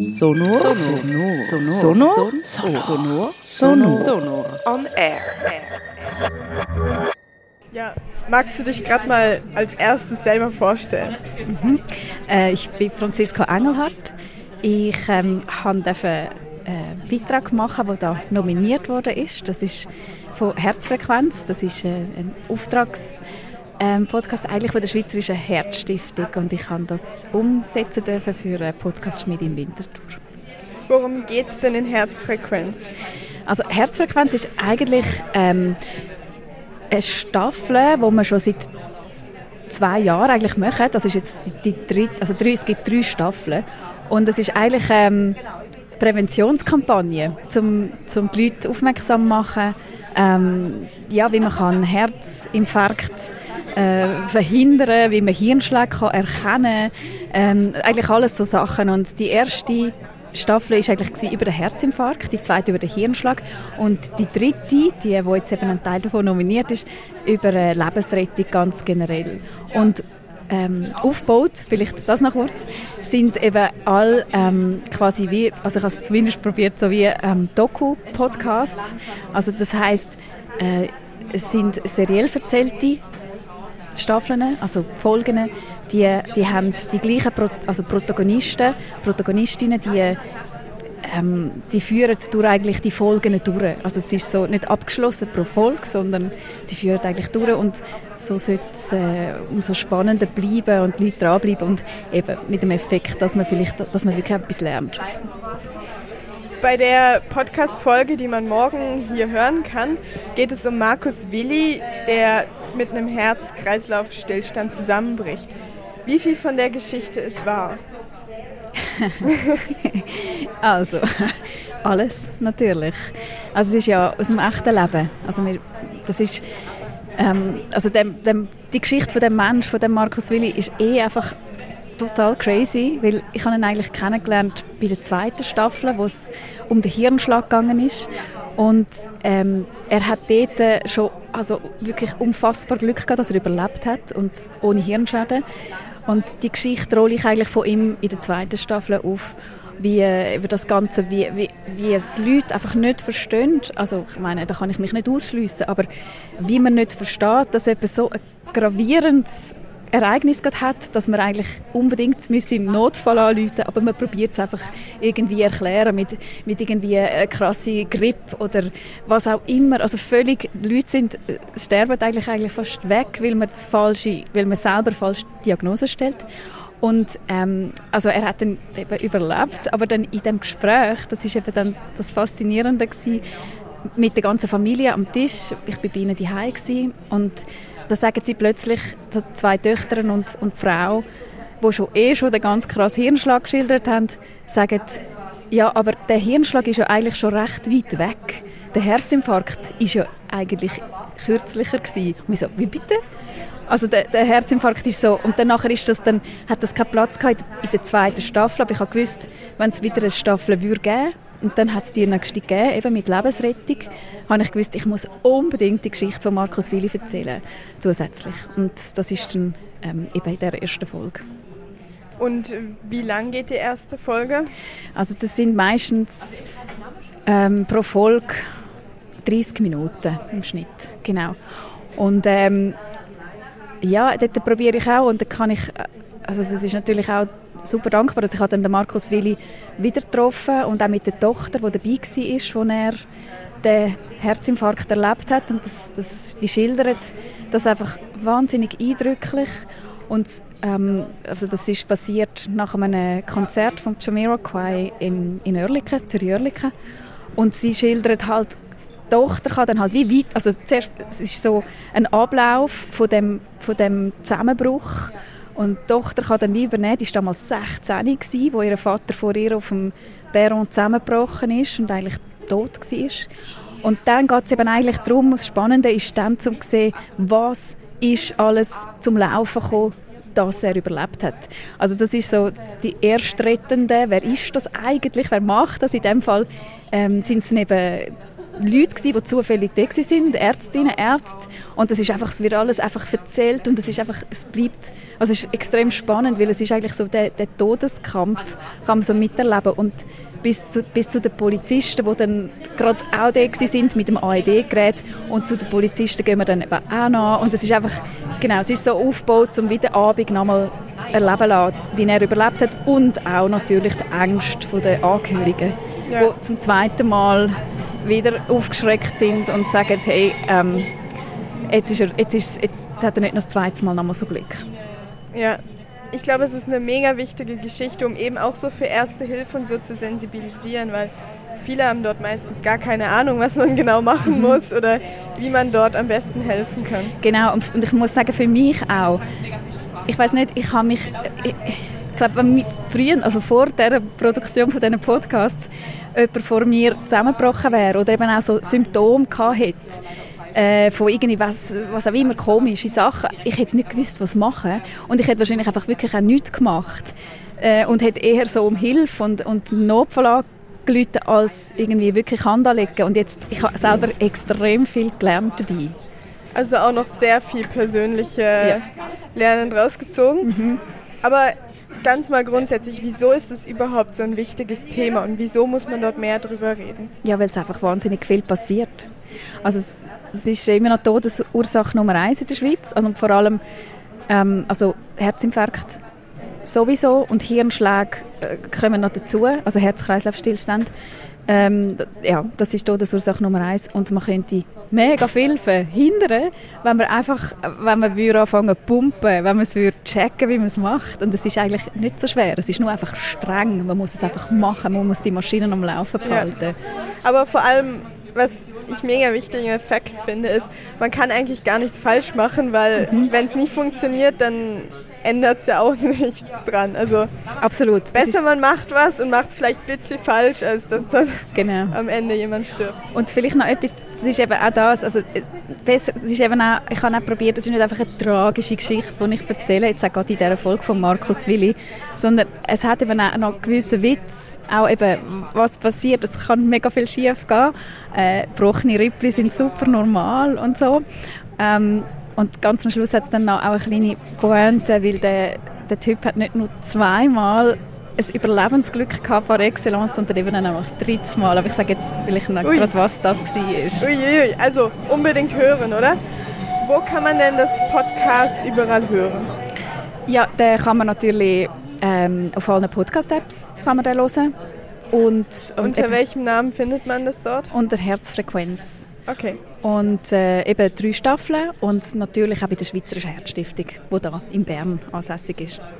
Sonor. Sonor. Sonor. Sonor. Sonor. Sonor. On air. Ja, magst du dich gerade mal als erstes selber vorstellen? Mhm. Äh, ich bin Franziska Engelhardt. Ich ähm, durfte einen äh, Beitrag machen, der da nominiert wurde. Das ist von Herzfrequenz. Das ist äh, ein Auftrags ähm, Podcast eigentlich von der Schweizerischen Herzstiftung und ich kann das umsetzen dürfen für einen Podcast Schmied in Winterthur. Worum geht es denn in Herzfrequenz? Also Herzfrequenz ist eigentlich ähm, eine Staffel, wo man schon seit zwei Jahren eigentlich machen. Das ist jetzt die, die dritte, also drei, es gibt drei Staffeln und es ist eigentlich ähm, Präventionskampagne, um, um die Leute aufmerksam zu machen, ähm, ja, wie man kann Herzinfarkt äh, verhindern, wie man Hirnschläge kann erkennen kann. Ähm, eigentlich alles so Sachen. Und die erste Staffel war eigentlich über den Herzinfarkt, die zweite über den Hirnschlag und die dritte, die, die jetzt eben ein Teil davon nominiert ist, über Lebensrettung ganz generell. Und ähm, aufgebaut, vielleicht das noch kurz, sind eben all ähm, quasi wie, also ich habe es zumindest probiert, so wie ähm, Doku-Podcasts. Also das heißt, äh, es sind seriell erzählte Staffeln, also Folgen, die, die haben die gleichen Pro also Protagonisten, Protagonistinnen, die, ähm, die führen durch eigentlich die Folgen durch. Also es ist so nicht abgeschlossen pro Folge, sondern sie führen eigentlich durch und so sollte es äh, umso spannender bleiben und die Leute dranbleiben und eben mit dem Effekt, dass man vielleicht, dass man wirklich etwas lernt. Bei der Podcast-Folge, die man morgen hier hören kann, geht es um Markus Willi, der mit einem Herz-Kreislauf-Stillstand zusammenbricht. Wie viel von der Geschichte ist wahr? also, alles natürlich. Also es ist ja aus dem echten Leben. Also wir, das ist, ähm, also dem, dem, die Geschichte von dem Mensch, von dem Markus Willi, ist eh einfach total crazy, weil ich habe ihn eigentlich kennengelernt bei der zweiten Staffel, wo es um den Hirnschlag gegangen ist und ähm, er hat dort schon also wirklich unfassbar Glück gehabt, dass er überlebt hat und ohne Hirnschäden. Und die Geschichte rolle ich eigentlich von ihm in der zweiten Staffel auf, wie äh, über das Ganze, wie, wie, wie die Leute einfach nicht verstehen. Also ich meine, da kann ich mich nicht ausschließen, aber wie man nicht versteht, dass etwas so ein gravierendes Ereignis hat, dass man eigentlich unbedingt im Notfall anrufen aber man probiert es einfach irgendwie erklären mit, mit irgendwie einer krassen Grippe oder was auch immer. Also völlig, die Leute sind, äh, sterben eigentlich, eigentlich fast weg, weil man, das falsche, weil man selber falsche Diagnose stellt. Und ähm, also er hat dann eben überlebt, aber dann in dem Gespräch, das ist eben dann das Faszinierende gewesen, mit der ganzen Familie am Tisch. Ich war bei ihnen daheim und da sagen sie plötzlich, zwei Töchter und, und die Frau, die schon eh schon den ganz krassen Hirnschlag geschildert haben, sagen, ja, aber der Hirnschlag ist ja eigentlich schon recht weit weg. Der Herzinfarkt ist ja eigentlich kürzlicher gewesen. Und so, wie bitte? Also der, der, Herzinfarkt ist so und dann ist das dann hat das keinen Platz gehabt in der zweiten Staffel, aber ich habe gewusst, wenn es wieder eine Staffel würde geben und dann hat es die nächste gegeben, eben mit Lebensrettung, habe ich gewusst, ich muss unbedingt die Geschichte von Markus Willi erzählen, zusätzlich. Und das ist dann ähm, eben in der ersten Folge. Und wie lang geht die erste Folge? Also das sind meistens ähm, pro Folge 30 Minuten im Schnitt, genau. Und ähm, ja, dort probiere ich auch und da kann ich, also es ist natürlich auch super dankbar, dass ich dann den Markus Willi wieder getroffen und auch mit der Tochter, die dabei war, als er den Herzinfarkt erlebt hat. Und das, das, die schildert das einfach wahnsinnig eindrücklich. Und ähm, also das ist passiert nach einem Konzert von Jamiroquai in, in Oerlikon, Zürich Oerlikon. Und sie schildert halt die Tochter kann dann halt wie weit, also zuerst es ist so ein Ablauf von dem, von dem Zusammenbruch und die Tochter kann dann wie übernehmen, die war damals 16 gewesen, wo ihr Vater vor ihr auf dem Perron zusammengebrochen ist und eigentlich tot war. Und dann geht es eben eigentlich darum, das Spannende ist dann zu sehen, was ist alles zum Laufen gekommen dass er überlebt hat. Also das ist so die Erstrettende. Wer ist das eigentlich? Wer macht das? In dem Fall ähm, sind es eben Leute gewesen, die zufällig da sind, Ärztinnen, Ärzte. Und das ist einfach, es wird alles einfach erzählt und es ist einfach, es bleibt, also es ist extrem spannend, weil es ist eigentlich so der, der Todeskampf, kann man so miterleben. Und bis zu, bis zu den Polizisten, die dann gerade auch da sind mit dem AED-Gerät und zu den Polizisten gehen wir dann eben auch nach. Und es ist einfach, genau, es ist so aufgebaut, um wieder Abend nochmal erleben lassen, wie er überlebt hat und auch natürlich die Ängste der Angehörigen, ja. die zum zweiten Mal wieder aufgeschreckt sind und sagen, hey, ähm, jetzt, ist er, jetzt, ist, jetzt hat er nicht noch das zweite Mal nochmal so Glück. Ja, ich glaube, es ist eine mega wichtige Geschichte, um eben auch so für Erste Hilfe und so zu sensibilisieren, weil viele haben dort meistens gar keine Ahnung, was man genau machen mhm. muss oder wie man dort am besten helfen kann. Genau, und ich muss sagen, für mich auch. Ich weiß nicht, ich habe mich, ich, ich glaube, wenn früher, also vor der Produktion von diesen Podcasts, jemand vor mir zusammengebrochen wäre oder eben auch so Symptome gehabt hätte, äh, von irgendwie was, was auch immer komische Sachen. Ich hätte nicht gewusst, was machen. Und ich hätte wahrscheinlich einfach wirklich auch nichts gemacht. Äh, und hätte eher so um Hilfe und, und Notfall angerufen, als irgendwie wirklich Hand anlegen. Und jetzt, ich habe selber extrem viel gelernt dabei. Also auch noch sehr viel persönliche ja. Lernen rausgezogen. Mhm. Aber ganz mal grundsätzlich, wieso ist es überhaupt so ein wichtiges Thema und wieso muss man dort mehr darüber reden? Ja, weil es einfach wahnsinnig viel passiert. Also es ist immer noch Todesursache Nummer eins in der Schweiz. Also vor allem ähm, also Herzinfarkt sowieso und Hirnschläge äh, kommen noch dazu, also Herz-Kreislauf-Stillstand. Ähm, ja, das ist Todesursache Nummer eins und man könnte mega viel verhindern, wenn man einfach, wenn man würde anfangen zu pumpen, wenn man es würde checken, wie man es macht. Und es ist eigentlich nicht so schwer. Es ist nur einfach streng. Man muss es einfach machen. Man muss die Maschinen am Laufen behalten. Ja. Aber vor allem was ich mega wichtigen Effekt finde, ist, man kann eigentlich gar nichts falsch machen, weil mhm. wenn es nicht funktioniert, dann ändert es ja auch nichts dran. Also absolut. Besser man macht was und macht es vielleicht ein bisschen falsch, als dass dann genau. am Ende jemand stirbt. Und vielleicht noch etwas, das ist eben auch das, also äh, besser, das ist eben auch, ich habe auch probiert, das ist nicht einfach eine tragische Geschichte, die ich erzähle, jetzt auch gerade in dieser Folge von Markus Willi, sondern es hat eben auch noch einen gewissen Witz auch eben, was passiert. Es kann mega viel schief gehen. Äh, gebrochene Rippli sind super normal und so. Ähm, und ganz am Schluss hat es dann noch auch eine kleine Pointe, weil der, der Typ hat nicht nur zweimal ein Überlebensglück gehabt par excellence und dann eben auch noch das dritte Mal. Aber ich sage jetzt vielleicht noch gerade, was das war. Uiuiui, also unbedingt hören, oder? Wo kann man denn das Podcast überall hören? Ja, den kann man natürlich ähm, auf allen Podcast-Apps kann man den hören. Und, und Unter welchem Namen findet man das dort? Unter Herzfrequenz. Okay. Und äh, eben drei Staffeln und natürlich auch bei der Schweizerischen Herzstiftung, die da in Bern ansässig ist.